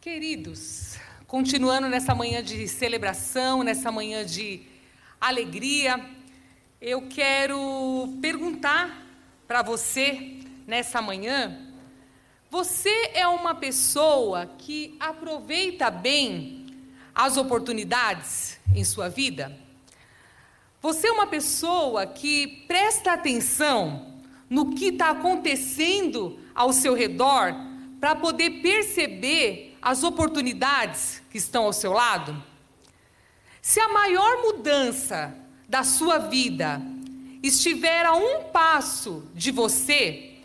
Queridos, continuando nessa manhã de celebração, nessa manhã de alegria, eu quero perguntar para você nessa manhã: você é uma pessoa que aproveita bem as oportunidades em sua vida? Você é uma pessoa que presta atenção no que está acontecendo ao seu redor para poder perceber as oportunidades que estão ao seu lado? Se a maior mudança da sua vida estiver a um passo de você,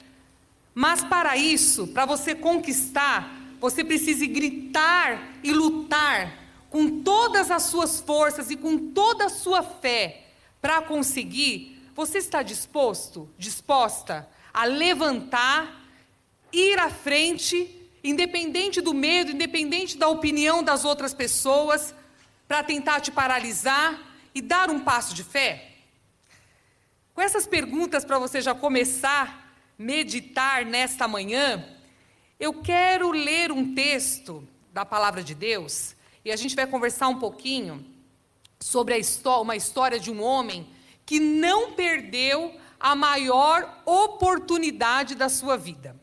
mas para isso, para você conquistar, você precisa gritar e lutar com todas as suas forças e com toda a sua fé para conseguir. Você está disposto, disposta a levantar, ir à frente independente do medo, independente da opinião das outras pessoas, para tentar te paralisar e dar um passo de fé? Com essas perguntas para você já começar a meditar nesta manhã, eu quero ler um texto da palavra de Deus e a gente vai conversar um pouquinho sobre a uma história de um homem que não perdeu a maior oportunidade da sua vida.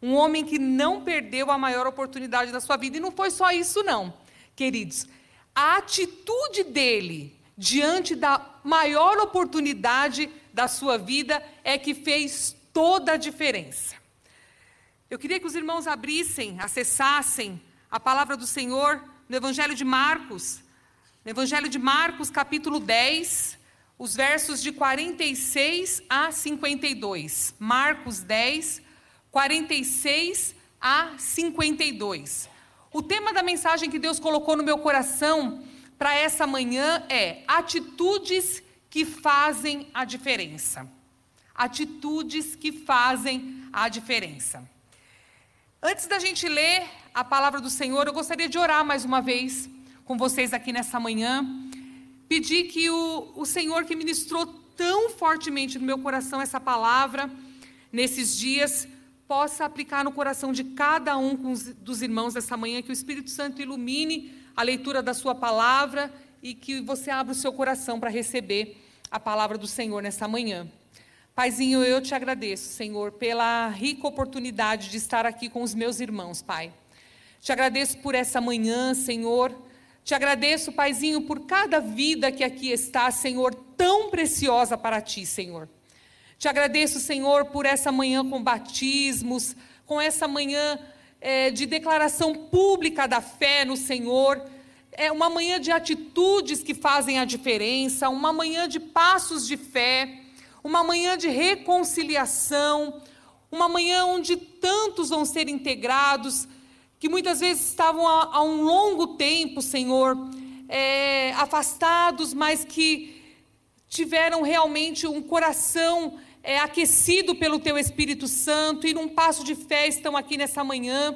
Um homem que não perdeu a maior oportunidade da sua vida. E não foi só isso, não, queridos. A atitude dele diante da maior oportunidade da sua vida é que fez toda a diferença. Eu queria que os irmãos abrissem, acessassem a palavra do Senhor no Evangelho de Marcos, no Evangelho de Marcos, capítulo 10, os versos de 46 a 52. Marcos 10, 46 a 52. O tema da mensagem que Deus colocou no meu coração para essa manhã é atitudes que fazem a diferença. Atitudes que fazem a diferença. Antes da gente ler a palavra do Senhor, eu gostaria de orar mais uma vez com vocês aqui nessa manhã. Pedir que o, o Senhor que ministrou tão fortemente no meu coração essa palavra nesses dias possa aplicar no coração de cada um dos irmãos essa manhã, que o Espírito Santo ilumine a leitura da Sua palavra e que você abra o seu coração para receber a palavra do Senhor nessa manhã. Paizinho, eu te agradeço, Senhor, pela rica oportunidade de estar aqui com os meus irmãos, Pai. Te agradeço por essa manhã, Senhor. Te agradeço, Paizinho, por cada vida que aqui está, Senhor, tão preciosa para ti, Senhor. Te agradeço, Senhor, por essa manhã com batismos, com essa manhã é, de declaração pública da fé no Senhor. É uma manhã de atitudes que fazem a diferença, uma manhã de passos de fé, uma manhã de reconciliação, uma manhã onde tantos vão ser integrados, que muitas vezes estavam há, um longo tempo, Senhor, é, afastados, mas que tiveram realmente um coração é, aquecido pelo teu Espírito Santo e num passo de fé estão aqui nessa manhã,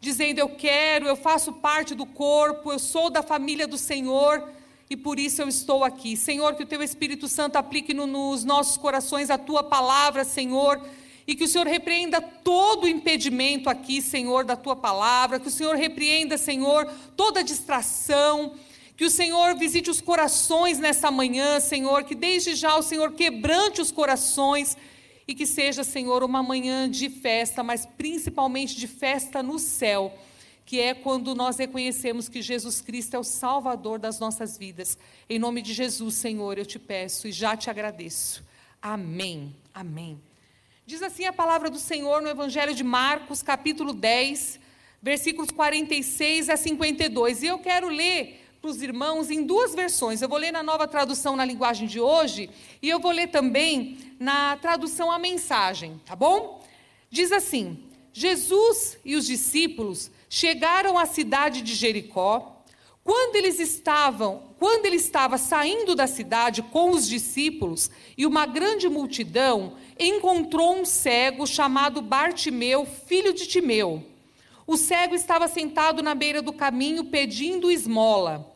dizendo: Eu quero, eu faço parte do corpo, eu sou da família do Senhor e por isso eu estou aqui. Senhor, que o teu Espírito Santo aplique no, nos nossos corações a tua palavra, Senhor. E que o Senhor repreenda todo o impedimento aqui, Senhor, da tua palavra. Que o Senhor repreenda, Senhor, toda distração que o Senhor visite os corações nessa manhã, Senhor, que desde já o Senhor quebrante os corações e que seja, Senhor, uma manhã de festa, mas principalmente de festa no céu, que é quando nós reconhecemos que Jesus Cristo é o Salvador das nossas vidas. Em nome de Jesus, Senhor, eu te peço e já te agradeço. Amém. Amém. Diz assim a palavra do Senhor no Evangelho de Marcos, capítulo 10, versículos 46 a 52. E eu quero ler para os irmãos em duas versões. Eu vou ler na nova tradução na linguagem de hoje e eu vou ler também na tradução a mensagem, tá bom? Diz assim: Jesus e os discípulos chegaram à cidade de Jericó. Quando eles estavam, quando ele estava saindo da cidade com os discípulos e uma grande multidão, encontrou um cego chamado Bartimeu, filho de Timeu. O cego estava sentado na beira do caminho pedindo esmola.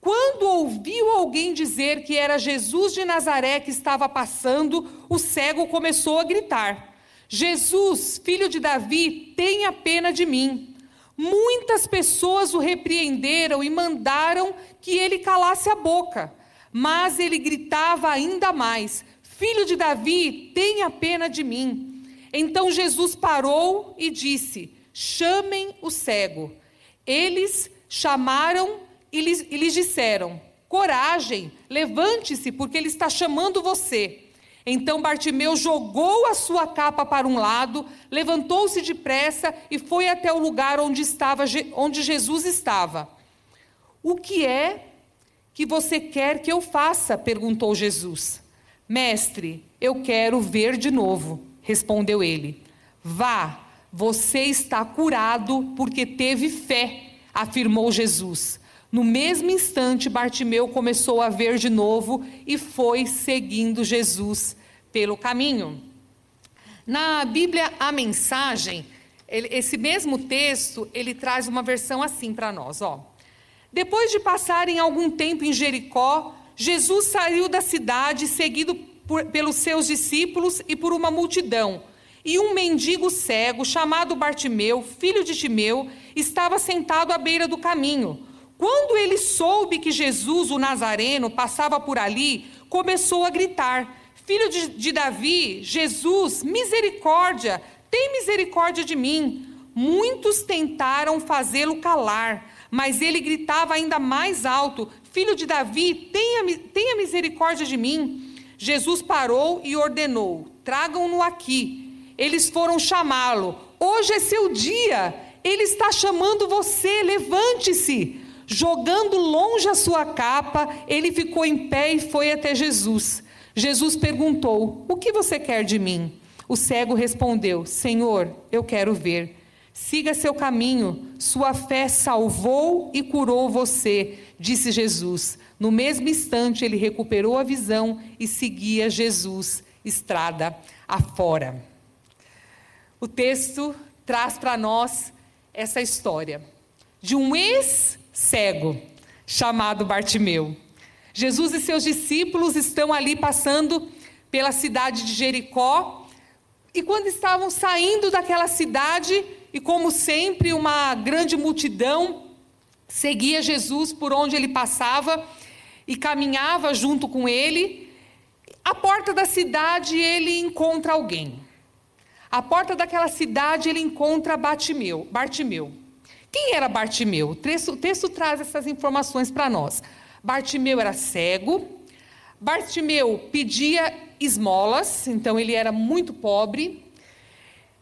Quando ouviu alguém dizer que era Jesus de Nazaré que estava passando, o cego começou a gritar: Jesus, filho de Davi, tenha pena de mim. Muitas pessoas o repreenderam e mandaram que ele calasse a boca. Mas ele gritava ainda mais: Filho de Davi, tenha pena de mim. Então Jesus parou e disse: Chamem o cego. Eles chamaram e lhes, e lhes disseram: Coragem, levante-se, porque ele está chamando você. Então Bartimeu jogou a sua capa para um lado, levantou-se depressa e foi até o lugar onde, estava, onde Jesus estava. O que é que você quer que eu faça? perguntou Jesus. Mestre, eu quero ver de novo, respondeu ele. Vá, você está curado porque teve fé, afirmou Jesus. No mesmo instante, Bartimeu começou a ver de novo e foi seguindo Jesus pelo caminho. Na Bíblia, a mensagem, ele, esse mesmo texto, ele traz uma versão assim para nós, ó. Depois de passarem algum tempo em Jericó, Jesus saiu da cidade, seguido por, pelos seus discípulos e por uma multidão. E um mendigo cego, chamado Bartimeu, filho de Timeu, estava sentado à beira do caminho. Quando ele soube que Jesus, o Nazareno, passava por ali, começou a gritar: Filho de, de Davi, Jesus, misericórdia, tem misericórdia de mim. Muitos tentaram fazê-lo calar, mas ele gritava ainda mais alto: Filho de Davi, tenha, tenha misericórdia de mim. Jesus parou e ordenou: Tragam-no aqui. Eles foram chamá-lo. Hoje é seu dia. Ele está chamando você. Levante-se. Jogando longe a sua capa, ele ficou em pé e foi até Jesus. Jesus perguntou: O que você quer de mim? O cego respondeu: Senhor, eu quero ver. Siga seu caminho, sua fé salvou e curou você, disse Jesus. No mesmo instante, ele recuperou a visão e seguia Jesus, estrada afora. O texto traz para nós essa história de um ex cego chamado Bartimeu. Jesus e seus discípulos estão ali passando pela cidade de Jericó. E quando estavam saindo daquela cidade, e como sempre, uma grande multidão seguia Jesus por onde ele passava e caminhava junto com ele, à porta da cidade ele encontra alguém. À porta daquela cidade ele encontra Bartimeu. Bartimeu. Quem era Bartimeu? O texto, o texto traz essas informações para nós. Bartimeu era cego. Bartimeu pedia esmolas, então ele era muito pobre.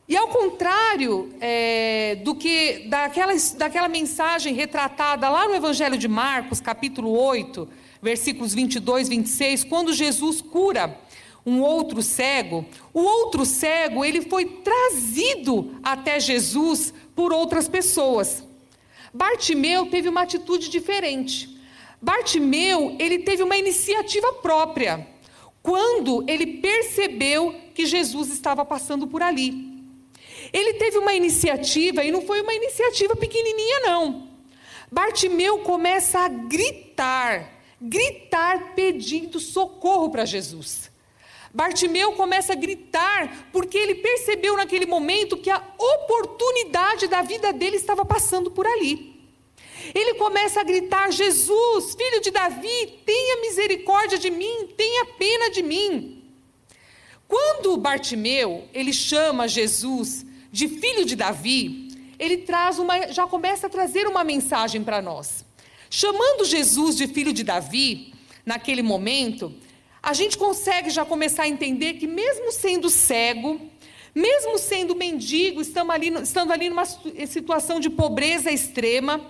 E ao contrário é, do que daquela, daquela mensagem retratada lá no Evangelho de Marcos, capítulo 8, versículos 22, 26, quando Jesus cura um outro cego, o outro cego, ele foi trazido até Jesus por outras pessoas. Bartimeu teve uma atitude diferente. Bartimeu, ele teve uma iniciativa própria, quando ele percebeu que Jesus estava passando por ali. Ele teve uma iniciativa e não foi uma iniciativa pequenininha não. Bartimeu começa a gritar, gritar pedindo socorro para Jesus. Bartimeu começa a gritar porque ele percebeu naquele momento que a oportunidade da vida dele estava passando por ali. Ele começa a gritar: Jesus, filho de Davi, tenha misericórdia de mim, tenha pena de mim. Quando Bartimeu ele chama Jesus de filho de Davi, ele traz uma, já começa a trazer uma mensagem para nós. Chamando Jesus de filho de Davi, naquele momento, a gente consegue já começar a entender que, mesmo sendo cego, mesmo sendo mendigo, estando ali, estando ali numa situação de pobreza extrema,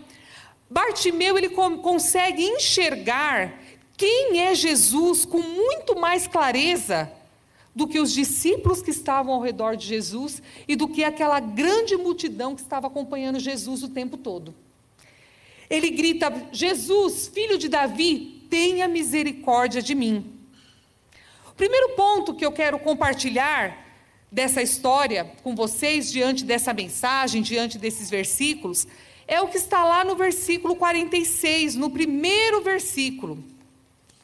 Bartimeu ele consegue enxergar quem é Jesus com muito mais clareza do que os discípulos que estavam ao redor de Jesus e do que aquela grande multidão que estava acompanhando Jesus o tempo todo. Ele grita: Jesus, filho de Davi, tenha misericórdia de mim. Primeiro ponto que eu quero compartilhar dessa história com vocês, diante dessa mensagem, diante desses versículos, é o que está lá no versículo 46, no primeiro versículo,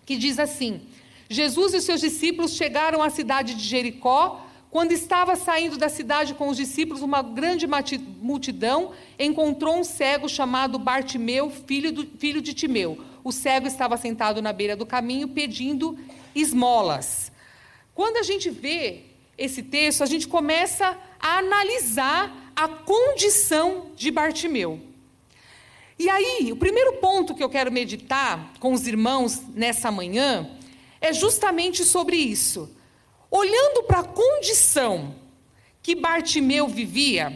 que diz assim: Jesus e seus discípulos chegaram à cidade de Jericó. quando estava saindo da cidade com os discípulos, uma grande multidão encontrou um cego chamado Bartimeu, filho, do, filho de Timeu. O cego estava sentado na beira do caminho pedindo esmolas. Quando a gente vê esse texto, a gente começa a analisar a condição de Bartimeu. E aí, o primeiro ponto que eu quero meditar com os irmãos nessa manhã é justamente sobre isso Olhando para a condição que Bartimeu vivia,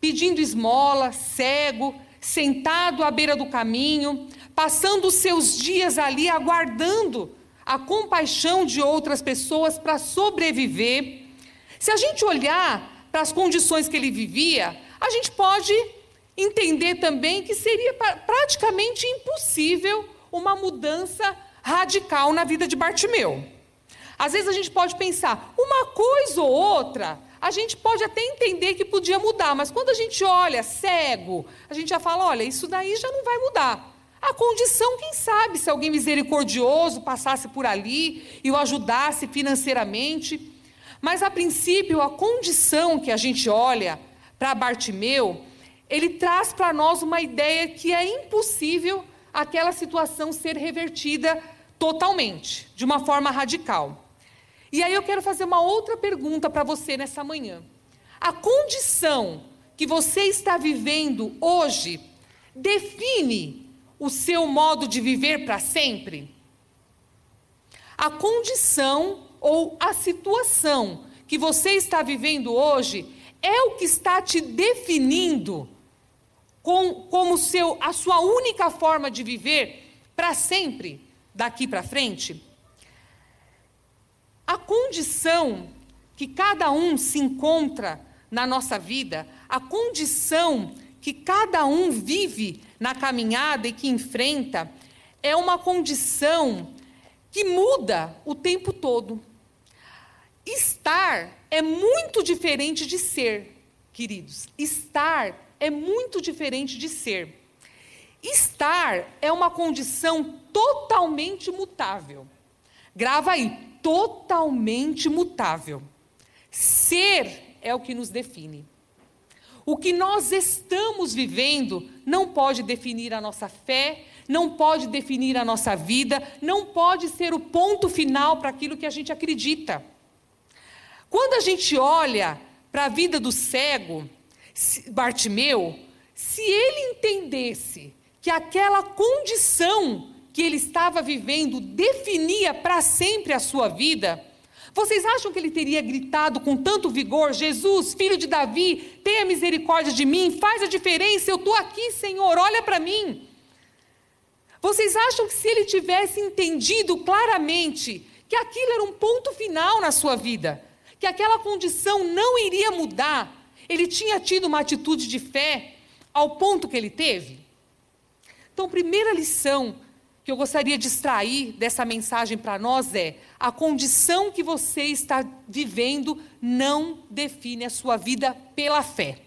pedindo esmola, cego, sentado à beira do caminho, passando os seus dias ali aguardando a compaixão de outras pessoas para sobreviver. Se a gente olhar para as condições que ele vivia, a gente pode entender também que seria praticamente impossível uma mudança radical na vida de Bartimeu. Às vezes a gente pode pensar, uma coisa ou outra, a gente pode até entender que podia mudar, mas quando a gente olha cego, a gente já fala: olha, isso daí já não vai mudar. A condição, quem sabe, se alguém misericordioso passasse por ali e o ajudasse financeiramente. Mas, a princípio, a condição que a gente olha para Bartimeu, ele traz para nós uma ideia que é impossível aquela situação ser revertida totalmente, de uma forma radical. E aí eu quero fazer uma outra pergunta para você nessa manhã. A condição que você está vivendo hoje define o seu modo de viver para sempre? A condição ou a situação que você está vivendo hoje é o que está te definindo com, como seu, a sua única forma de viver para sempre, daqui para frente? A condição que cada um se encontra na nossa vida, a condição que cada um vive na caminhada e que enfrenta, é uma condição que muda o tempo todo. Estar é muito diferente de ser, queridos. Estar é muito diferente de ser. Estar é uma condição totalmente mutável. Grava aí, totalmente mutável. Ser é o que nos define. O que nós estamos vivendo não pode definir a nossa fé, não pode definir a nossa vida, não pode ser o ponto final para aquilo que a gente acredita. Quando a gente olha para a vida do cego, Bartimeu, se ele entendesse que aquela condição que ele estava vivendo definia para sempre a sua vida, vocês acham que ele teria gritado com tanto vigor: Jesus, filho de Davi, tenha misericórdia de mim, faz a diferença, eu estou aqui, Senhor, olha para mim. Vocês acham que se ele tivesse entendido claramente que aquilo era um ponto final na sua vida, que aquela condição não iria mudar, ele tinha tido uma atitude de fé ao ponto que ele teve? Então, primeira lição que eu gostaria de extrair dessa mensagem para nós é: a condição que você está vivendo não define a sua vida pela fé.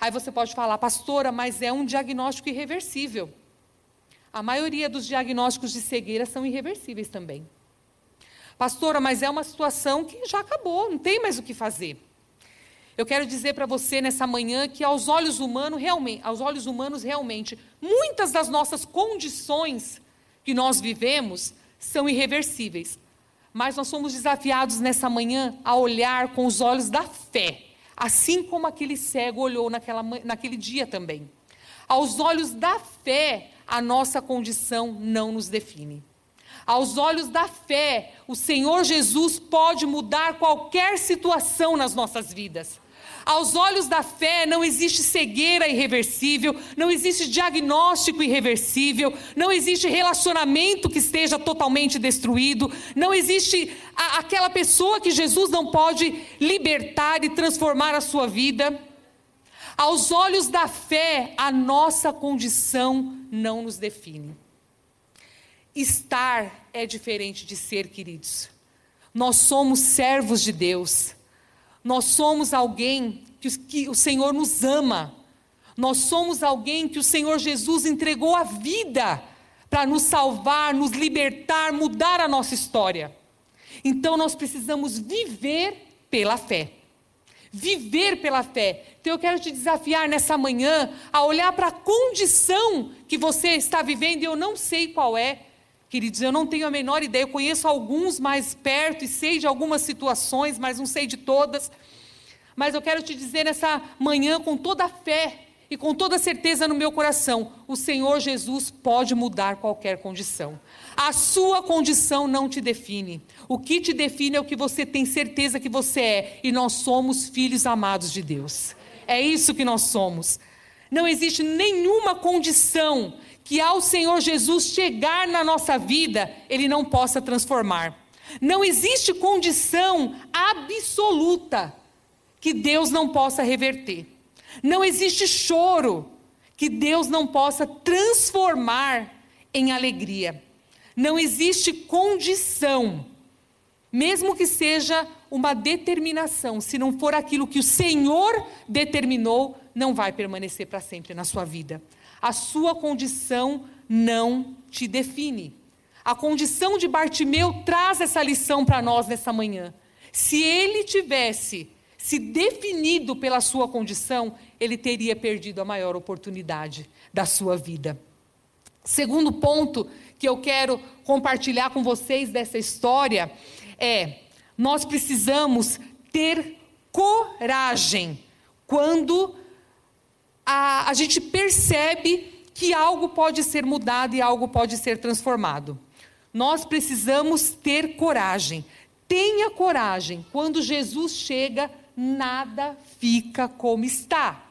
Aí você pode falar, pastora, mas é um diagnóstico irreversível. A maioria dos diagnósticos de cegueira são irreversíveis também. Pastora, mas é uma situação que já acabou, não tem mais o que fazer. Eu quero dizer para você nessa manhã que aos olhos humanos, realmente, aos olhos humanos realmente, muitas das nossas condições que nós vivemos são irreversíveis. Mas nós somos desafiados nessa manhã a olhar com os olhos da fé, assim como aquele cego olhou naquela, naquele dia também. Aos olhos da fé, a nossa condição não nos define. Aos olhos da fé, o Senhor Jesus pode mudar qualquer situação nas nossas vidas. Aos olhos da fé não existe cegueira irreversível, não existe diagnóstico irreversível, não existe relacionamento que esteja totalmente destruído, não existe a, aquela pessoa que Jesus não pode libertar e transformar a sua vida. Aos olhos da fé, a nossa condição não nos define. Estar é diferente de ser, queridos. Nós somos servos de Deus. Nós somos alguém que, o Senhor nos ama. Nós somos alguém que o Senhor Jesus entregou a vida para nos salvar, nos libertar, mudar a nossa história. Então nós precisamos viver pela fé. Viver pela fé. Então eu quero te desafiar nessa manhã a olhar para a condição que você está vivendo, e eu não sei qual é, queridos, eu não tenho a menor ideia. Eu conheço alguns mais perto e sei de algumas situações, mas não sei de todas. Mas eu quero te dizer nessa manhã, com toda a fé e com toda certeza no meu coração, o Senhor Jesus pode mudar qualquer condição. A sua condição não te define. O que te define é o que você tem certeza que você é, e nós somos filhos amados de Deus. É isso que nós somos. Não existe nenhuma condição que ao Senhor Jesus chegar na nossa vida, ele não possa transformar. Não existe condição absoluta que Deus não possa reverter. Não existe choro que Deus não possa transformar em alegria. Não existe condição, mesmo que seja uma determinação, se não for aquilo que o Senhor determinou, não vai permanecer para sempre na sua vida. A sua condição não te define. A condição de Bartimeu traz essa lição para nós nessa manhã. Se ele tivesse se definido pela sua condição, ele teria perdido a maior oportunidade da sua vida. Segundo ponto que eu quero compartilhar com vocês dessa história é: nós precisamos ter coragem quando a, a gente percebe que algo pode ser mudado e algo pode ser transformado. Nós precisamos ter coragem. Tenha coragem quando Jesus chega nada fica como está.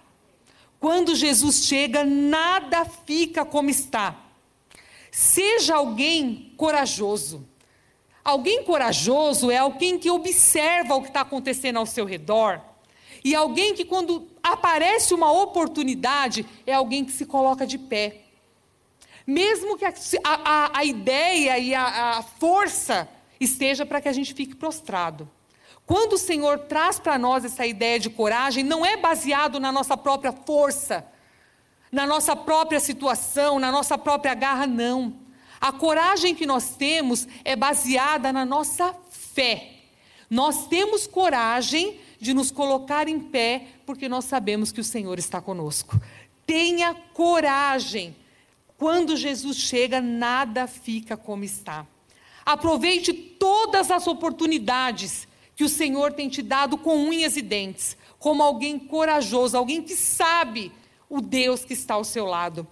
Quando Jesus chega, nada fica como está. Seja alguém corajoso. Alguém corajoso é alguém que observa o que está acontecendo ao seu redor. E alguém que, quando aparece uma oportunidade, é alguém que se coloca de pé. Mesmo que a, a, a ideia e a, a força esteja para que a gente fique prostrado. Quando o Senhor traz para nós essa ideia de coragem, não é baseado na nossa própria força, na nossa própria situação, na nossa própria garra, não. A coragem que nós temos é baseada na nossa fé. Nós temos coragem de nos colocar em pé, porque nós sabemos que o Senhor está conosco. Tenha coragem. Quando Jesus chega, nada fica como está. Aproveite todas as oportunidades que o Senhor tem te dado com unhas e dentes, como alguém corajoso, alguém que sabe o Deus que está ao seu lado.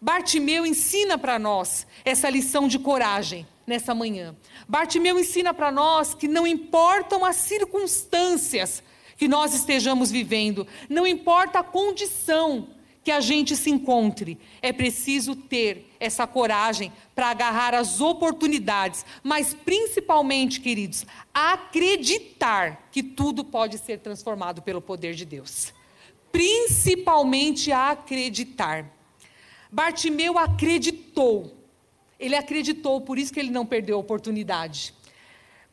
Bartimeu ensina para nós essa lição de coragem nessa manhã. Bartimeu ensina para nós que não importam as circunstâncias que nós estejamos vivendo, não importa a condição que a gente se encontre, é preciso ter essa coragem para agarrar as oportunidades, mas principalmente, queridos, acreditar que tudo pode ser transformado pelo poder de Deus. Principalmente acreditar. Bartimeu acreditou. Ele acreditou, por isso que ele não perdeu a oportunidade.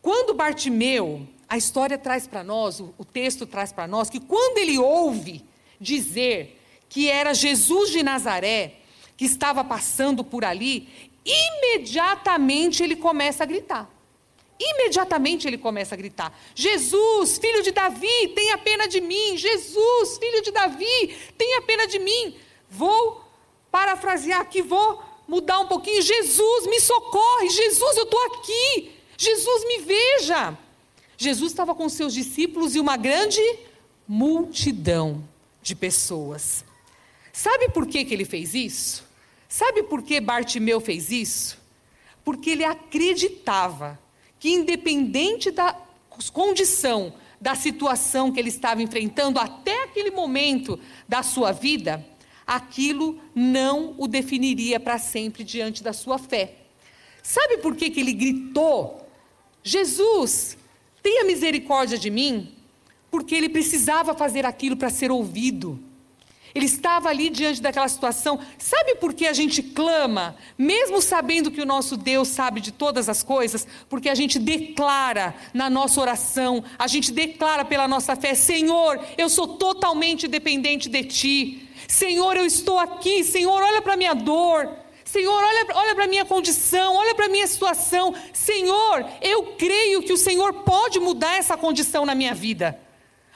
Quando Bartimeu, a história traz para nós, o, o texto traz para nós, que quando ele ouve dizer que era Jesus de Nazaré, que estava passando por ali, imediatamente ele começa a gritar. Imediatamente ele começa a gritar: Jesus, filho de Davi, tenha pena de mim. Jesus, filho de Davi, tenha pena de mim. Vou parafrasear aqui, vou mudar um pouquinho. Jesus, me socorre. Jesus, eu estou aqui. Jesus, me veja. Jesus estava com seus discípulos e uma grande multidão de pessoas. Sabe por que, que ele fez isso? Sabe por que Bartimeu fez isso? Porque ele acreditava que, independente da condição, da situação que ele estava enfrentando até aquele momento da sua vida, aquilo não o definiria para sempre diante da sua fé. Sabe por que, que ele gritou: Jesus, tenha misericórdia de mim? Porque ele precisava fazer aquilo para ser ouvido. Ele estava ali diante daquela situação. Sabe por que a gente clama, mesmo sabendo que o nosso Deus sabe de todas as coisas? Porque a gente declara na nossa oração, a gente declara pela nossa fé: Senhor, eu sou totalmente dependente de Ti. Senhor, eu estou aqui. Senhor, olha para a minha dor. Senhor, olha, olha para a minha condição, olha para a minha situação. Senhor, eu creio que o Senhor pode mudar essa condição na minha vida.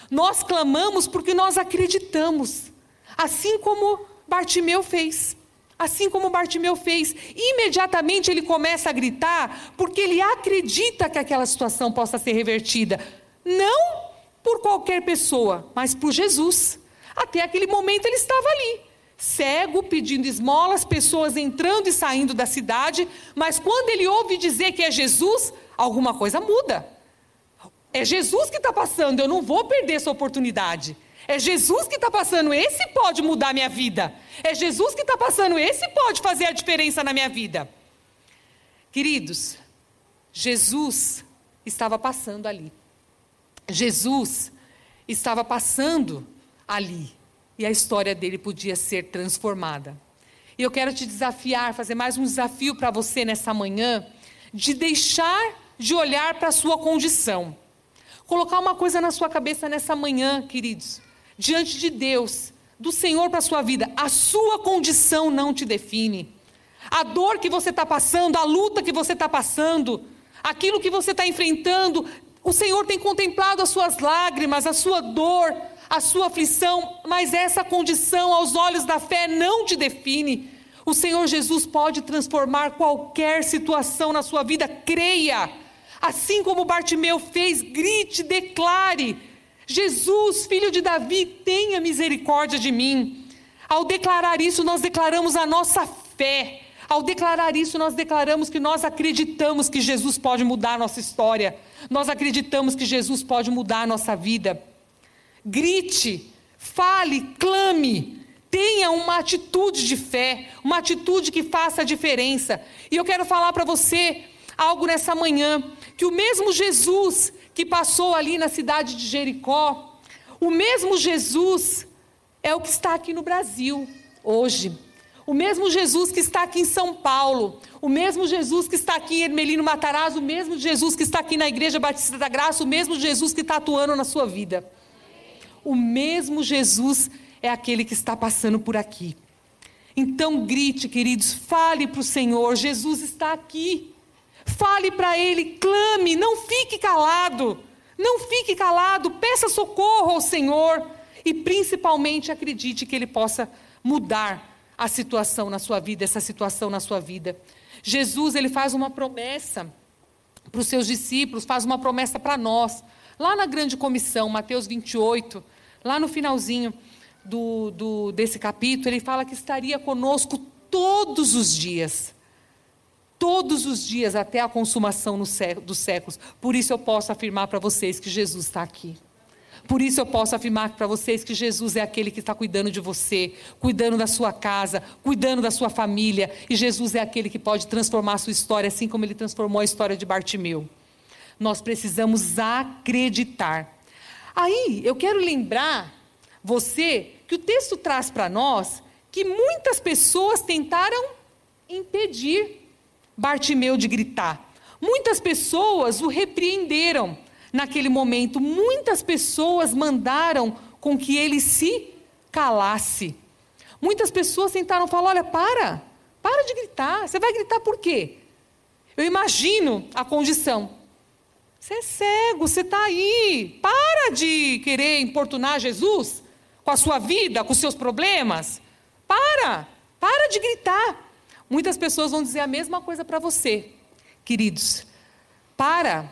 Nós clamamos porque nós acreditamos, assim como Bartimeu fez. Assim como Bartimeu fez, imediatamente ele começa a gritar, porque ele acredita que aquela situação possa ser revertida. Não por qualquer pessoa, mas por Jesus. Até aquele momento ele estava ali, cego, pedindo esmolas, pessoas entrando e saindo da cidade, mas quando ele ouve dizer que é Jesus, alguma coisa muda. É Jesus que está passando, eu não vou perder essa oportunidade. É Jesus que está passando, esse pode mudar minha vida. É Jesus que está passando, esse pode fazer a diferença na minha vida. Queridos, Jesus estava passando ali. Jesus estava passando ali. E a história dele podia ser transformada. E eu quero te desafiar, fazer mais um desafio para você nessa manhã, de deixar de olhar para a sua condição. Colocar uma coisa na sua cabeça nessa manhã, queridos, diante de Deus, do Senhor para a sua vida. A sua condição não te define. A dor que você está passando, a luta que você está passando, aquilo que você está enfrentando, o Senhor tem contemplado as suas lágrimas, a sua dor, a sua aflição, mas essa condição aos olhos da fé não te define. O Senhor Jesus pode transformar qualquer situação na sua vida, creia. Assim como Bartimeu fez, grite, declare: Jesus, filho de Davi, tenha misericórdia de mim. Ao declarar isso, nós declaramos a nossa fé. Ao declarar isso, nós declaramos que nós acreditamos que Jesus pode mudar a nossa história. Nós acreditamos que Jesus pode mudar a nossa vida grite, fale, clame, tenha uma atitude de fé, uma atitude que faça a diferença. E eu quero falar para você algo nessa manhã, que o mesmo Jesus que passou ali na cidade de Jericó, o mesmo Jesus é o que está aqui no Brasil hoje. O mesmo Jesus que está aqui em São Paulo, o mesmo Jesus que está aqui em Ermelino Matarazzo, o mesmo Jesus que está aqui na Igreja Batista da Graça, o mesmo Jesus que está atuando na sua vida o mesmo Jesus é aquele que está passando por aqui. Então grite, queridos, fale para o Senhor: Jesus está aqui. Fale para Ele, clame, não fique calado. Não fique calado, peça socorro ao Senhor. E principalmente acredite que Ele possa mudar a situação na sua vida, essa situação na sua vida. Jesus, ele faz uma promessa para os seus discípulos, faz uma promessa para nós. Lá na grande comissão, Mateus 28, lá no finalzinho do, do, desse capítulo, ele fala que estaria conosco todos os dias. Todos os dias até a consumação dos séculos. Por isso eu posso afirmar para vocês que Jesus está aqui. Por isso eu posso afirmar para vocês que Jesus é aquele que está cuidando de você, cuidando da sua casa, cuidando da sua família. E Jesus é aquele que pode transformar a sua história, assim como ele transformou a história de Bartimeu. Nós precisamos acreditar. Aí eu quero lembrar você que o texto traz para nós que muitas pessoas tentaram impedir Bartimeu de gritar. Muitas pessoas o repreenderam naquele momento. Muitas pessoas mandaram com que ele se calasse. Muitas pessoas tentaram falar: olha, para, para de gritar. Você vai gritar por quê? Eu imagino a condição. Você é cego, você está aí. Para de querer importunar Jesus com a sua vida, com os seus problemas. Para, para de gritar. Muitas pessoas vão dizer a mesma coisa para você, queridos. Para,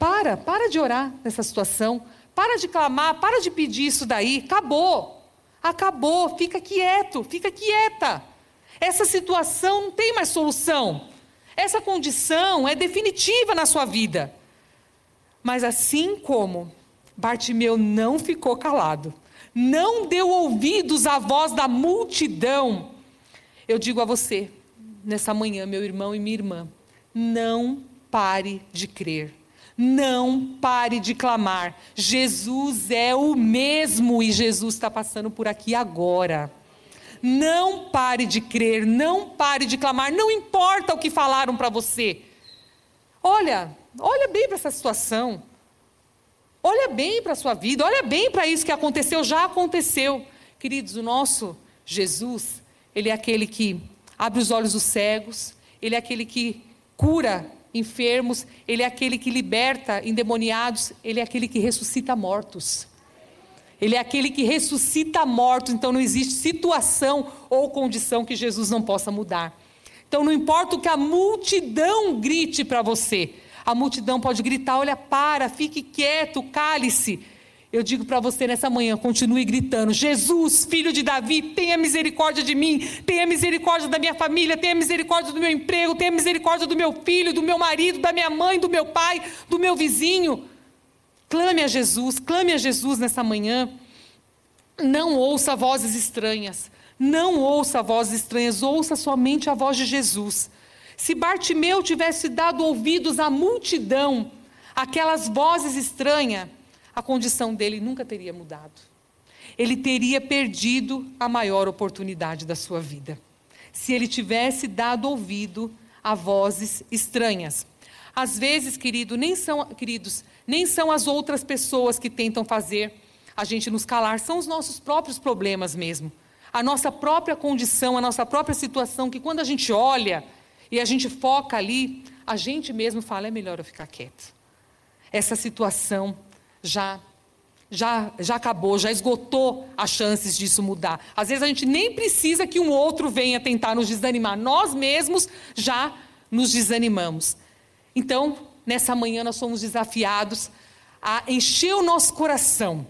para, para de orar nessa situação. Para de clamar, para de pedir isso daí. Acabou, acabou. Fica quieto, fica quieta. Essa situação não tem mais solução. Essa condição é definitiva na sua vida. Mas assim como Bartimeu não ficou calado, não deu ouvidos à voz da multidão, eu digo a você, nessa manhã, meu irmão e minha irmã, não pare de crer. Não pare de clamar. Jesus é o mesmo e Jesus está passando por aqui agora. Não pare de crer, não pare de clamar, não importa o que falaram para você. Olha, Olha bem para essa situação. Olha bem para a sua vida, olha bem para isso que aconteceu, já aconteceu. Queridos, o nosso Jesus, ele é aquele que abre os olhos dos cegos, Ele é aquele que cura enfermos, Ele é aquele que liberta endemoniados, Ele é aquele que ressuscita mortos. Ele é aquele que ressuscita mortos, então não existe situação ou condição que Jesus não possa mudar. Então não importa o que a multidão grite para você, a multidão pode gritar: olha, para, fique quieto, cale-se. Eu digo para você nessa manhã, continue gritando: Jesus, filho de Davi, tenha misericórdia de mim, tenha misericórdia da minha família, tenha misericórdia do meu emprego, tenha misericórdia do meu filho, do meu marido, da minha mãe, do meu pai, do meu vizinho. Clame a Jesus, clame a Jesus nessa manhã. Não ouça vozes estranhas. Não ouça vozes estranhas, ouça somente a voz de Jesus. Se Bartimeu tivesse dado ouvidos à multidão, aquelas vozes estranhas, a condição dele nunca teria mudado. Ele teria perdido a maior oportunidade da sua vida. Se ele tivesse dado ouvido a vozes estranhas. Às vezes, querido, nem são, queridos, nem são as outras pessoas que tentam fazer a gente nos calar, são os nossos próprios problemas mesmo. A nossa própria condição, a nossa própria situação, que quando a gente olha e a gente foca ali, a gente mesmo fala: é melhor eu ficar quieto. Essa situação já já, já acabou, já esgotou as chances disso mudar. Às vezes a gente nem precisa que um outro venha tentar nos desanimar, nós mesmos já nos desanimamos. Então, nessa manhã, nós somos desafiados a encher o nosso coração,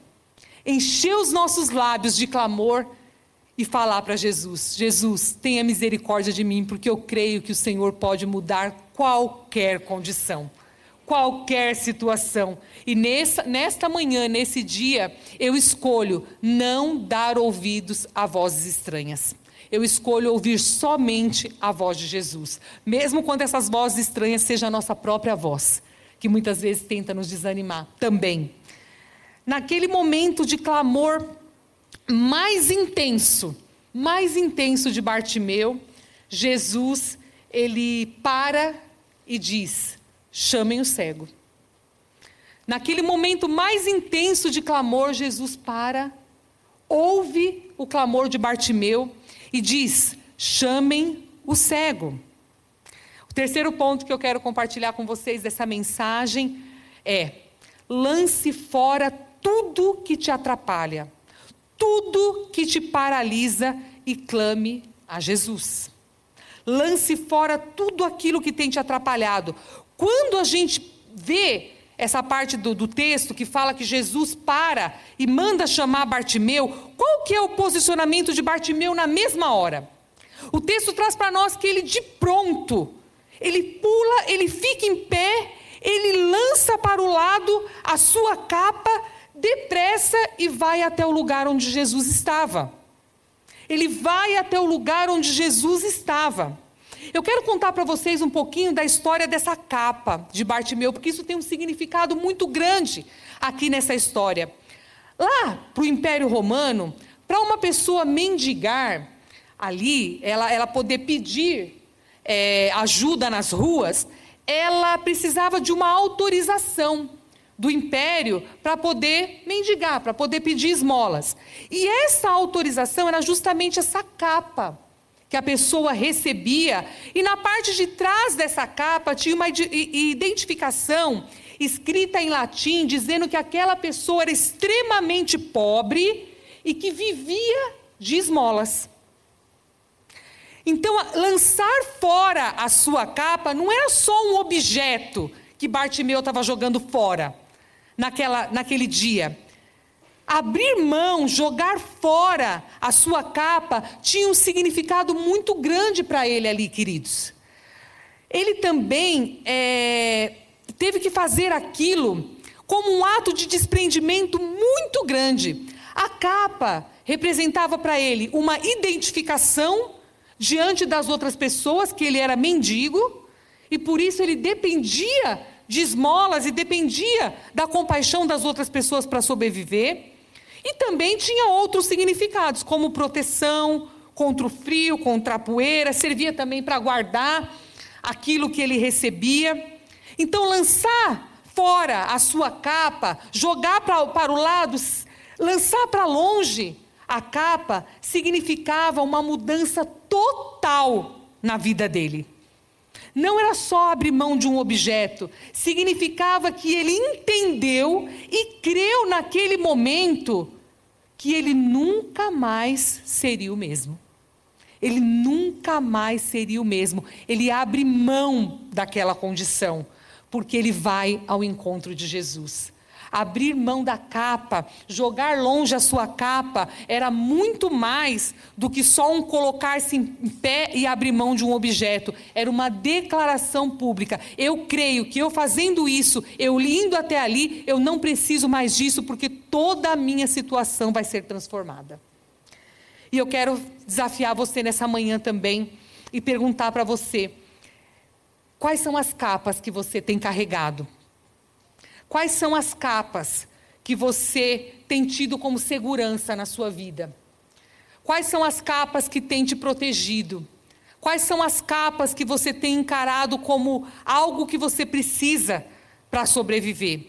encher os nossos lábios de clamor e falar para Jesus: Jesus, tenha misericórdia de mim, porque eu creio que o Senhor pode mudar qualquer condição, qualquer situação. E nessa, nesta manhã, nesse dia, eu escolho não dar ouvidos a vozes estranhas eu escolho ouvir somente a voz de Jesus, mesmo quando essas vozes estranhas sejam a nossa própria voz, que muitas vezes tenta nos desanimar também. Naquele momento de clamor mais intenso, mais intenso de Bartimeu, Jesus, ele para e diz: chamem o cego. Naquele momento mais intenso de clamor, Jesus para, ouve o clamor de Bartimeu e diz: chamem o cego. O terceiro ponto que eu quero compartilhar com vocês dessa mensagem é: lance fora tudo que te atrapalha, tudo que te paralisa e clame a Jesus. Lance fora tudo aquilo que tem te atrapalhado. Quando a gente vê essa parte do, do, texto que fala que Jesus para e manda chamar Bartimeu, qual que é o posicionamento de Bartimeu na mesma hora? O texto traz para nós que ele de pronto, ele pula, ele fica em pé, ele lança para o lado a sua capa depressa e vai até o lugar onde Jesus estava. Ele vai até o lugar onde Jesus estava. Eu quero contar para vocês um pouquinho da história dessa capa de Bartimeu, porque isso tem um significado muito grande aqui nessa história. Lá para o Império Romano, para uma pessoa mendigar ali, ela, ela poder pedir é, ajuda nas ruas, ela precisava de uma autorização do império para poder mendigar, para poder pedir esmolas. E essa autorização era justamente essa capa que a pessoa recebia, e na parte de trás dessa capa tinha uma identificação escrita em latim dizendo que aquela pessoa era extremamente pobre e que vivia de esmolas. Então, lançar fora a sua capa não era só um objeto que Bartimeu estava jogando fora naquela, naquele dia. Abrir mão, jogar fora a sua capa, tinha um significado muito grande para ele ali, queridos. Ele também é, teve que fazer aquilo como um ato de desprendimento muito grande. A capa representava para ele uma identificação diante das outras pessoas que ele era mendigo e por isso ele dependia de esmolas e dependia da compaixão das outras pessoas para sobreviver. E também tinha outros significados, como proteção contra o frio, contra a poeira, servia também para guardar aquilo que ele recebia. Então, lançar fora a sua capa, jogar pra, para o lado, lançar para longe a capa, significava uma mudança total na vida dele. Não era só abrir mão de um objeto, significava que ele entendeu e creu naquele momento que ele nunca mais seria o mesmo. Ele nunca mais seria o mesmo. Ele abre mão daquela condição, porque ele vai ao encontro de Jesus abrir mão da capa, jogar longe a sua capa, era muito mais do que só um colocar-se em pé e abrir mão de um objeto. Era uma declaração pública. Eu creio que eu fazendo isso, eu indo até ali, eu não preciso mais disso, porque toda a minha situação vai ser transformada. E eu quero desafiar você nessa manhã também e perguntar para você: quais são as capas que você tem carregado? Quais são as capas que você tem tido como segurança na sua vida? Quais são as capas que têm te protegido? Quais são as capas que você tem encarado como algo que você precisa para sobreviver?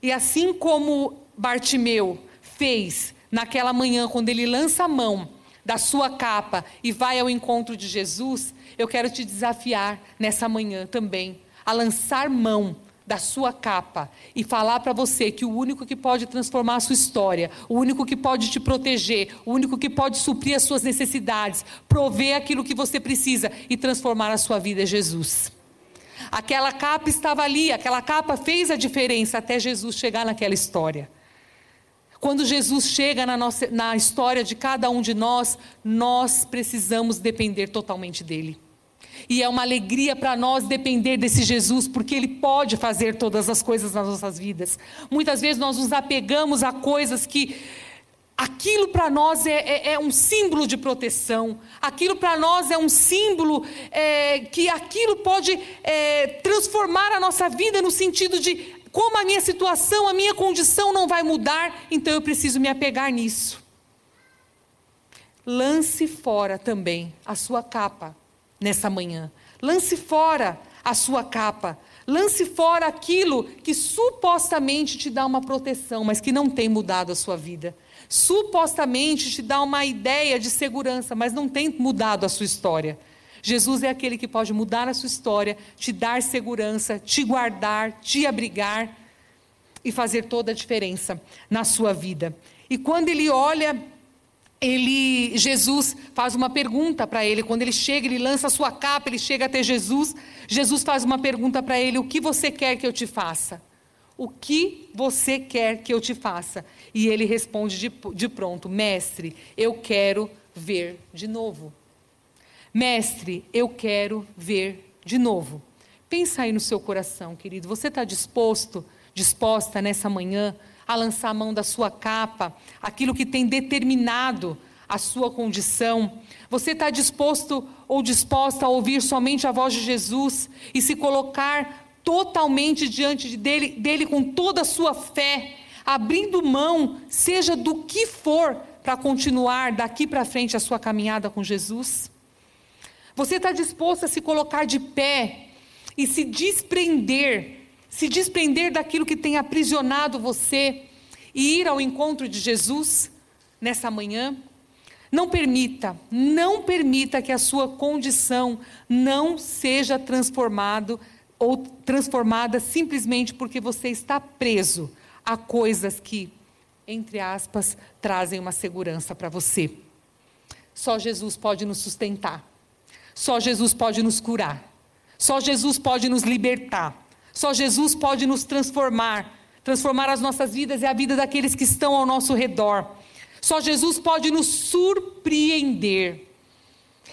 E assim como Bartimeu fez naquela manhã, quando ele lança a mão da sua capa e vai ao encontro de Jesus, eu quero te desafiar nessa manhã também a lançar mão da sua capa e falar para você que o único que pode transformar a sua história, o único que pode te proteger, o único que pode suprir as suas necessidades, prover aquilo que você precisa e transformar a sua vida é Jesus. Aquela capa estava ali, aquela capa fez a diferença até Jesus chegar naquela história. Quando Jesus chega na, nossa, na história de cada um de nós, nós precisamos depender totalmente dele. E é uma alegria para nós depender desse Jesus, porque Ele pode fazer todas as coisas nas nossas vidas. Muitas vezes nós nos apegamos a coisas que. Aquilo para nós é, é, é, um símbolo de proteção, aquilo para nós é um símbolo é, que aquilo pode é, transformar a nossa vida no sentido de como a minha situação, a minha condição não vai mudar, então eu preciso me apegar nisso. Lance fora também a sua capa nessa manhã. Lance fora a sua capa. Lance fora aquilo que supostamente te dá uma proteção, mas que não tem mudado a sua vida. Supostamente te dá uma ideia de segurança, mas não tem mudado a sua história. Jesus é aquele que pode mudar a sua história, te dar segurança, te guardar, te abrigar e fazer toda a diferença na sua vida. E quando ele olha ele, Jesus faz uma pergunta para ele, quando ele chega, ele lança a sua capa, ele chega até Jesus, Jesus faz uma pergunta para ele: O que você quer que eu te faça? O que você quer que eu te faça? E ele responde de, de pronto: Mestre, eu quero ver de novo. Mestre, eu quero ver de novo. Pensa aí no seu coração, querido. Você está disposto, disposta nessa manhã a lançar a mão da sua capa, aquilo que tem determinado a sua condição. Você está disposto ou disposta a ouvir somente a voz de Jesus e se colocar totalmente diante dele, dele com toda a sua fé, abrindo mão, seja do que for, para continuar daqui para frente a sua caminhada com Jesus? Você está disposto a se colocar de pé e se desprender se desprender daquilo que tem aprisionado você e ir ao encontro de Jesus nessa manhã. Não permita, não permita que a sua condição não seja transformado ou transformada simplesmente porque você está preso a coisas que, entre aspas, trazem uma segurança para você. Só Jesus pode nos sustentar. Só Jesus pode nos curar. Só Jesus pode nos libertar. Só Jesus pode nos transformar, transformar as nossas vidas e a vida daqueles que estão ao nosso redor. Só Jesus pode nos surpreender.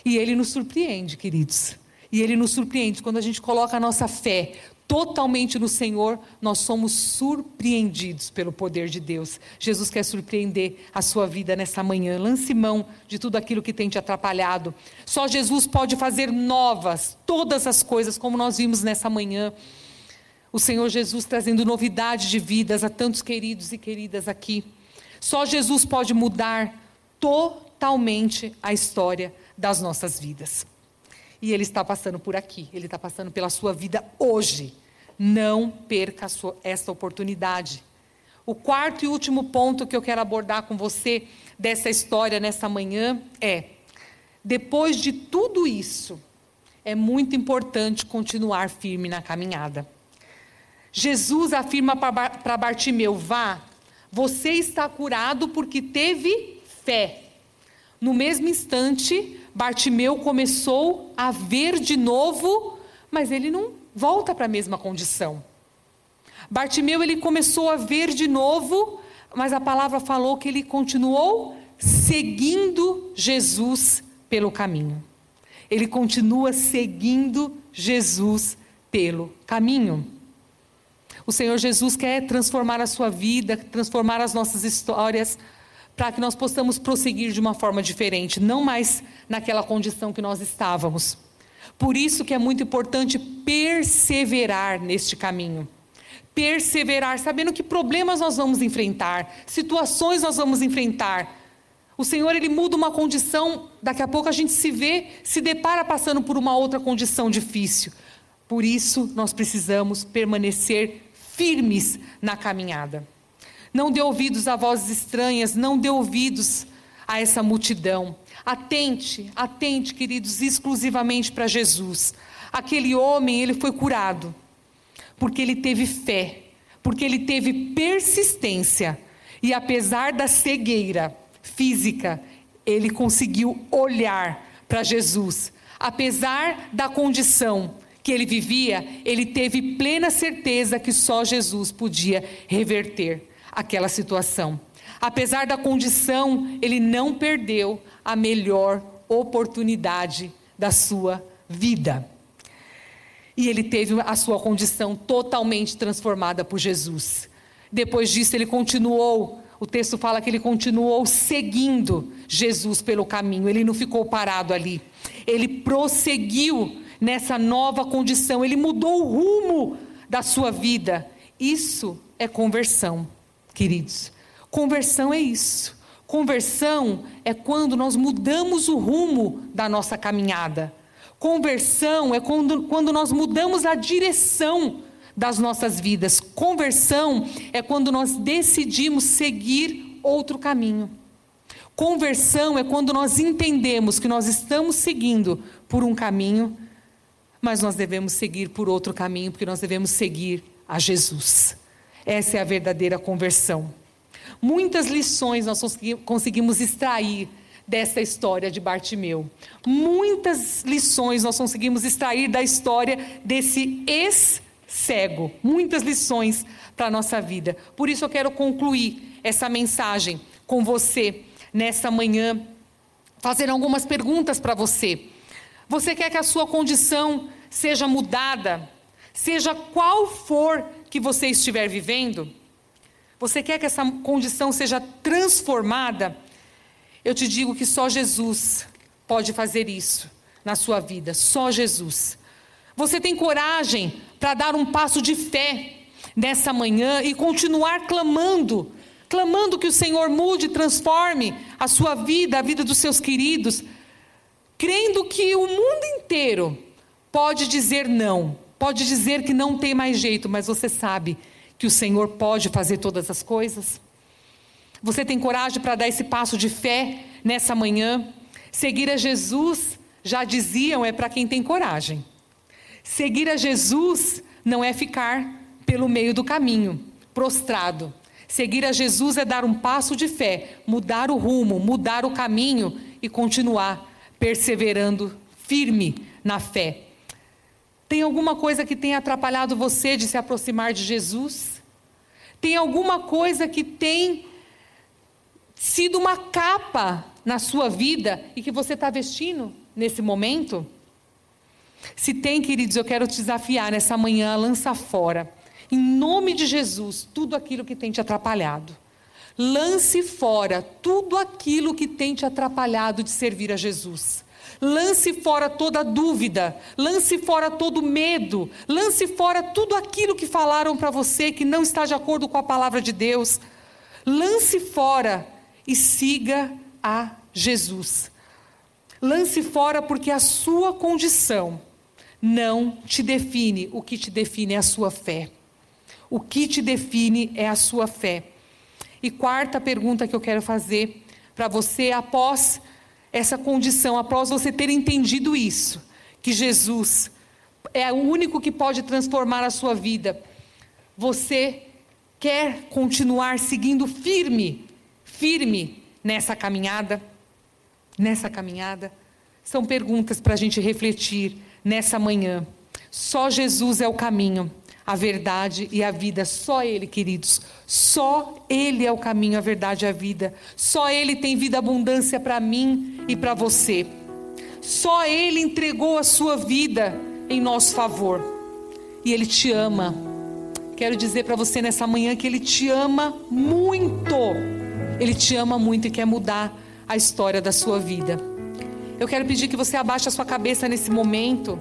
E Ele nos surpreende, queridos. E Ele nos surpreende quando a gente coloca a nossa fé totalmente no Senhor, nós somos surpreendidos pelo poder de Deus. Jesus quer surpreender a sua vida nessa manhã. Lance mão de tudo aquilo que tem te atrapalhado. Só Jesus pode fazer novas todas as coisas, como nós vimos nessa manhã o Senhor Jesus trazendo novidade de vidas a tantos queridos e queridas aqui. Só Jesus pode mudar totalmente a história das nossas vidas. E Ele está passando por aqui, Ele está passando pela sua vida hoje. Não perca sua, esta oportunidade. O quarto e último ponto que eu quero abordar com você dessa história nessa manhã é: depois de tudo isso, é muito importante continuar firme na caminhada. Jesus afirma para Bartimeu: vá, você está curado porque teve fé. No mesmo instante, Bartimeu começou a ver de novo, mas ele não volta para a mesma condição. Bartimeu ele começou a ver de novo, mas a palavra falou que ele continuou seguindo Jesus pelo caminho. Ele continua seguindo Jesus pelo caminho. O Senhor Jesus quer transformar a sua vida, transformar as nossas histórias, para que nós possamos prosseguir de uma forma diferente, não mais naquela condição que nós estávamos. Por isso que é muito importante perseverar neste caminho. Perseverar, sabendo que problemas nós vamos enfrentar, situações nós vamos enfrentar. O Senhor, Ele muda uma condição, daqui a pouco a gente se vê, se depara passando por uma outra condição difícil. Por isso, nós precisamos permanecer firmes na caminhada. Não dê ouvidos a vozes estranhas, não dê ouvidos a essa multidão. Atente, atente, queridos, exclusivamente para Jesus. Aquele homem, ele foi curado porque ele teve fé, porque ele teve persistência e apesar da cegueira física, ele conseguiu olhar para Jesus. Apesar da condição que ele vivia, ele teve plena certeza que só Jesus podia reverter aquela situação. Apesar da condição, ele não perdeu a melhor oportunidade da sua vida. E ele teve a sua condição totalmente transformada por Jesus. Depois disso, ele continuou. O texto fala que ele continuou seguindo Jesus pelo caminho, ele não ficou parado ali. Ele prosseguiu nessa nova condição, ele mudou o rumo da sua vida. Isso é conversão queridos. Conversão é isso. Conversão é quando nós mudamos o rumo da nossa caminhada. Conversão é quando, quando nós mudamos a direção das nossas vidas. Conversão é quando nós decidimos seguir outro caminho. Conversão é quando nós entendemos que nós estamos seguindo por um caminho, mas nós devemos seguir por outro caminho, porque nós devemos seguir a Jesus. Essa é a verdadeira conversão. Muitas lições nós conseguimos extrair dessa história de Bartimeu. Muitas lições nós conseguimos extrair da história desse ex-cego. Muitas lições para a nossa vida. Por isso eu quero concluir essa mensagem com você nessa manhã, fazendo algumas perguntas para você. Você quer que a sua condição seja mudada? Seja qual for que você estiver vivendo, você quer que essa condição seja transformada? Eu te digo que só Jesus pode fazer isso na sua vida, só Jesus. Você tem coragem para dar um passo de fé nessa manhã e continuar clamando, clamando que o Senhor mude, transforme a sua vida, a vida dos seus queridos, crendo que o mundo inteiro pode dizer não, pode dizer que não tem mais jeito, mas você sabe que o Senhor pode fazer todas as coisas? Você tem coragem para dar esse passo de fé nessa manhã? Seguir a Jesus, já diziam, é para quem tem coragem. Seguir a Jesus não é ficar pelo meio do caminho, prostrado. Seguir a Jesus é dar um passo de fé, mudar o rumo, mudar o caminho e continuar perseverando firme na fé. Tem alguma coisa que tenha atrapalhado você de se aproximar de Jesus? Tem alguma coisa que tem sido uma capa na sua vida e que você está vestindo nesse momento? Se tem, queridos, eu quero te desafiar nessa manhã, lança fora, em nome de Jesus, tudo aquilo que tem te atrapalhado. Lance fora tudo aquilo que tem te atrapalhado de servir a Jesus. Lance fora toda dúvida, lance fora todo medo, lance fora tudo aquilo que falaram para você que não está de acordo com a palavra de Deus. Lance fora e siga a Jesus. Lance fora porque a sua condição não te define, o que te define é a sua fé. O que te define é a sua fé. E quarta pergunta que eu quero fazer para você após essa condição, após você ter entendido isso, que Jesus é o único que pode transformar a sua vida. Você quer continuar seguindo firme, firme nessa caminhada? Nessa caminhada? São perguntas para a gente refletir nessa manhã. Só Jesus é o caminho, a verdade e a vida. Só Ele, queridos. Só Ele é o caminho, a verdade e a vida. Só Ele tem vida abundância para mim e para você. Só Ele entregou a sua vida em nosso favor. E Ele te ama. Quero dizer para você nessa manhã que Ele te ama muito. Ele te ama muito e quer mudar a história da sua vida. Eu quero pedir que você abaixe a sua cabeça nesse momento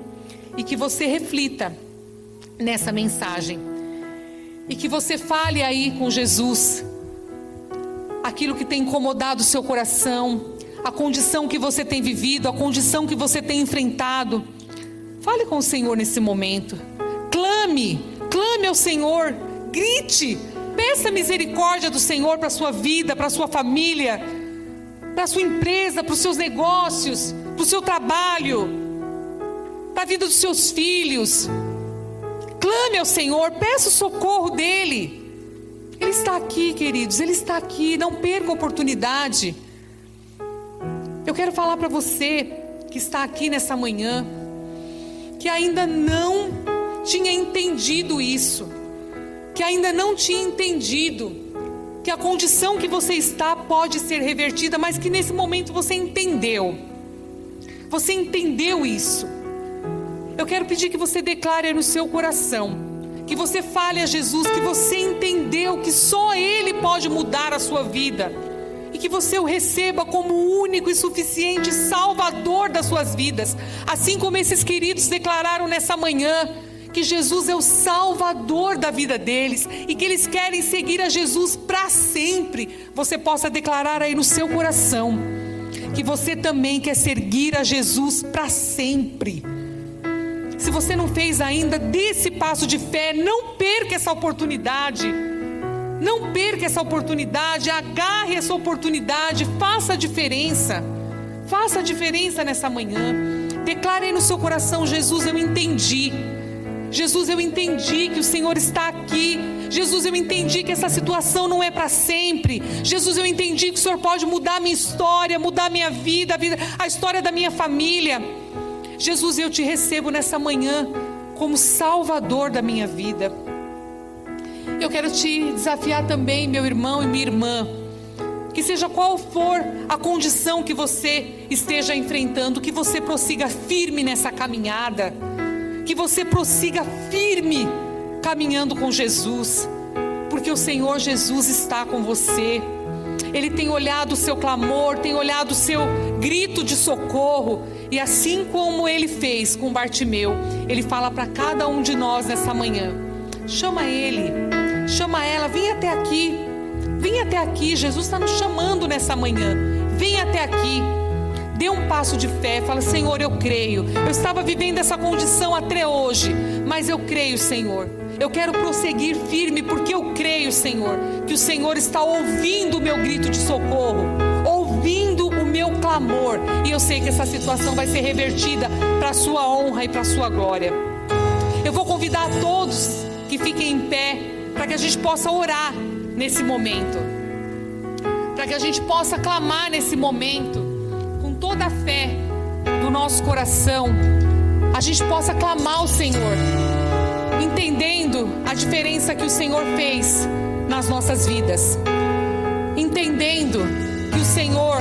e que você reflita nessa mensagem. E que você fale aí com Jesus aquilo que tem incomodado o seu coração, a condição que você tem vivido, a condição que você tem enfrentado. Fale com o Senhor nesse momento. Clame, clame ao Senhor, grite, peça misericórdia do Senhor para sua vida, para sua família para sua empresa, para os seus negócios, para o seu trabalho, para a vida dos seus filhos. Clame ao Senhor, peça o socorro dEle. Ele está aqui, queridos, Ele está aqui, não perca a oportunidade. Eu quero falar para você que está aqui nessa manhã, que ainda não tinha entendido isso, que ainda não tinha entendido que a condição que você está pode ser revertida, mas que nesse momento você entendeu. Você entendeu isso. Eu quero pedir que você declare no seu coração, que você fale a Jesus que você entendeu que só Ele pode mudar a sua vida e que você o receba como o único e suficiente Salvador das suas vidas, assim como esses queridos declararam nessa manhã que Jesus é o salvador da vida deles e que eles querem seguir a Jesus para sempre, você possa declarar aí no seu coração que você também quer seguir a Jesus para sempre. Se você não fez ainda, dê esse passo de fé, não perca essa oportunidade. Não perca essa oportunidade, agarre essa oportunidade, faça a diferença. Faça a diferença nessa manhã. Declare aí no seu coração: Jesus, eu entendi Jesus, eu entendi que o Senhor está aqui. Jesus, eu entendi que essa situação não é para sempre. Jesus, eu entendi que o Senhor pode mudar minha história, mudar a minha vida, a, vida, a história da minha família. Jesus, eu te recebo nessa manhã como Salvador da minha vida. Eu quero te desafiar também, meu irmão e minha irmã, que seja qual for a condição que você esteja enfrentando, que você prossiga firme nessa caminhada que você prossiga firme caminhando com Jesus, porque o Senhor Jesus está com você. Ele tem olhado o seu clamor, tem olhado o seu grito de socorro, e assim como ele fez com Bartimeu, ele fala para cada um de nós nessa manhã: chama ele, chama ela, vem até aqui, vem até aqui. Jesus está nos chamando nessa manhã, vem até aqui. Dê um passo de fé, fala: Senhor, eu creio. Eu estava vivendo essa condição até hoje, mas eu creio, Senhor. Eu quero prosseguir firme porque eu creio, Senhor, que o Senhor está ouvindo o meu grito de socorro, meu clamor, e eu sei que essa situação vai ser revertida para a sua honra e para a sua glória. Eu vou convidar a todos que fiquem em pé para que a gente possa orar nesse momento, para que a gente possa clamar nesse momento toda a fé do nosso coração, a gente possa clamar ao Senhor, entendendo a diferença que o Senhor fez nas nossas vidas, entendendo que o Senhor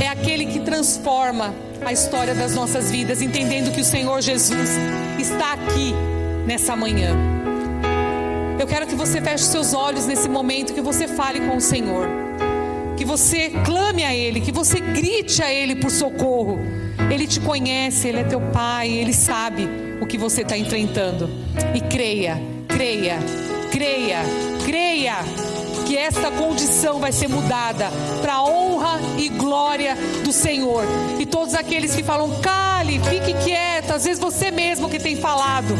é aquele que transforma a história das nossas vidas, entendendo que o Senhor Jesus está aqui nessa manhã. Eu quero que você feche seus olhos nesse momento, que você fale com o Senhor que você clame a Ele, que você grite a Ele por socorro. Ele te conhece, Ele é teu Pai, Ele sabe o que você está enfrentando. E creia, creia, creia, creia que esta condição vai ser mudada para a honra e glória do Senhor. E todos aqueles que falam, cale, fique quieto, às vezes você mesmo que tem falado.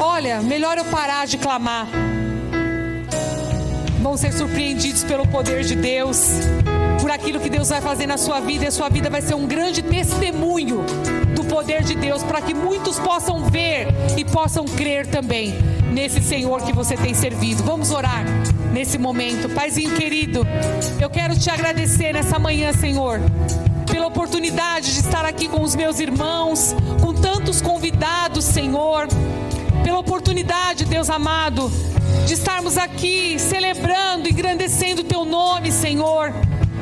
Olha, melhor eu parar de clamar vão ser surpreendidos pelo poder de Deus, por aquilo que Deus vai fazer na sua vida, e a sua vida vai ser um grande testemunho do poder poder de Deus, para que muitos possam ver e possam crer também nesse Senhor que você tem servido. Vamos orar nesse momento. Paizinho querido, eu quero te agradecer nessa manhã, Senhor, pela oportunidade de estar aqui com os meus irmãos, com tantos convidados, Senhor, pela oportunidade, Deus amado, de estarmos aqui celebrando, engrandecendo o teu nome, Senhor,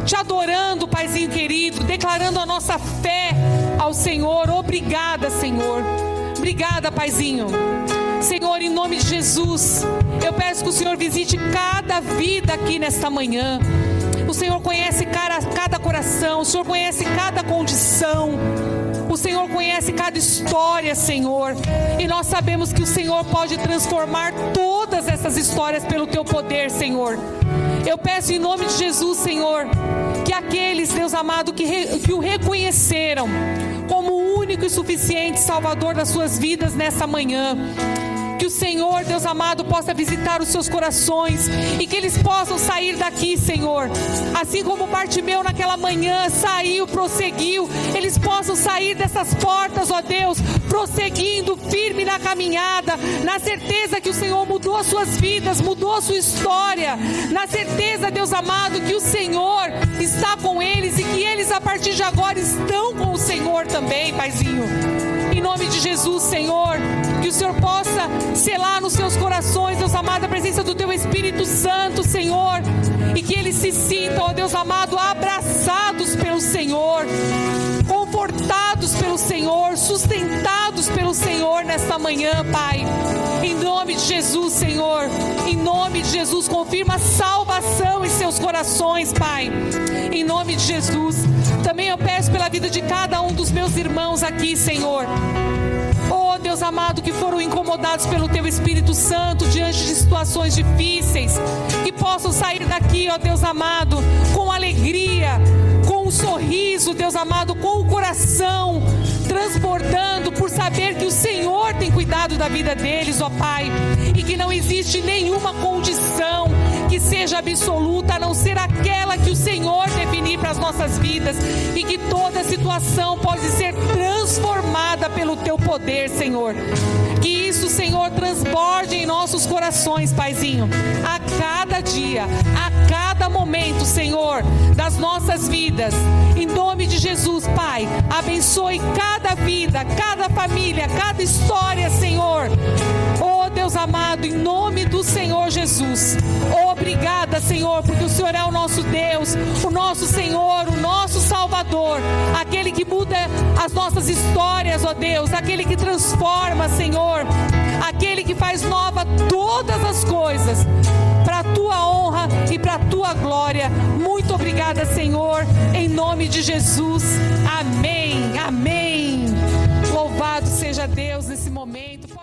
te adorando, Paizinho querido, declarando a nossa fé ao Senhor. Obrigada, Senhor. Obrigada, Paizinho. Senhor, em nome de Jesus, eu peço que o Senhor visite cada vida aqui nesta manhã. O Senhor conhece cada, coração, o Senhor conhece cada condição. O Senhor conhece cada história, Senhor. E nós sabemos que o Senhor pode transformar todas essas histórias pelo teu poder, Senhor. Eu peço em nome de Jesus, Senhor, que aqueles, Deus amado, que, re, que o reconheceram como o único e suficiente Salvador das suas vidas nessa manhã, que o Senhor, Deus amado, possa visitar os seus corações e que eles possam sair daqui, Senhor. Assim como Bartimeu naquela manhã saiu, prosseguiu, eles possam sair dessas portas, ó Deus, prosseguindo firme na caminhada, na certeza que o Senhor mudou as suas vidas, mudou a sua história, na certeza, Deus amado, que o Senhor está com eles e que eles a partir de agora estão com o Senhor também, Paizinho. Em nome de Jesus, Senhor, que o Senhor possa selar nos seus corações, Deus amado, a presença do Teu Espírito Santo, Senhor, e que eles se sintam, ó Deus amado, abraçados pelo Senhor, confortados pelo Senhor, sustentados pelo Senhor nesta manhã, Pai. Em nome de Jesus, Senhor, em nome de Jesus, confirma salvação em seus corações, Pai. Em nome de Jesus. Também eu peço pela vida de cada um dos meus irmãos aqui, Senhor. Oh Deus amado, que foram incomodados pelo Teu Espírito Santo diante de situações difíceis, que possam sair daqui, ó Deus amado, com alegria, com um sorriso, Deus amado, com o coração transbordando por saber que o Senhor tem cuidado da vida deles, ó Pai, e que não existe nenhuma condição que seja absoluta a não ser aquela que o Senhor definir para as nossas vidas e que toda situação pode ser transformada pelo teu poder, Senhor. Que Senhor, transborde em nossos corações, Paizinho, a cada dia, a cada momento, Senhor, das nossas vidas. Em nome de Jesus, Pai, abençoe cada vida, cada família, cada história, Senhor. Oh Deus amado, em nome do Senhor Jesus. Obrigada, Senhor, porque o Senhor é o nosso Deus, o nosso Senhor, o nosso Salvador, aquele que muda as nossas histórias, ó Deus, aquele que transforma, Senhor, aquele que faz nova todas as coisas, para a tua honra e para a tua glória. Muito obrigada, Senhor, em nome de Jesus. Amém. Amém. Louvado seja Deus nesse momento.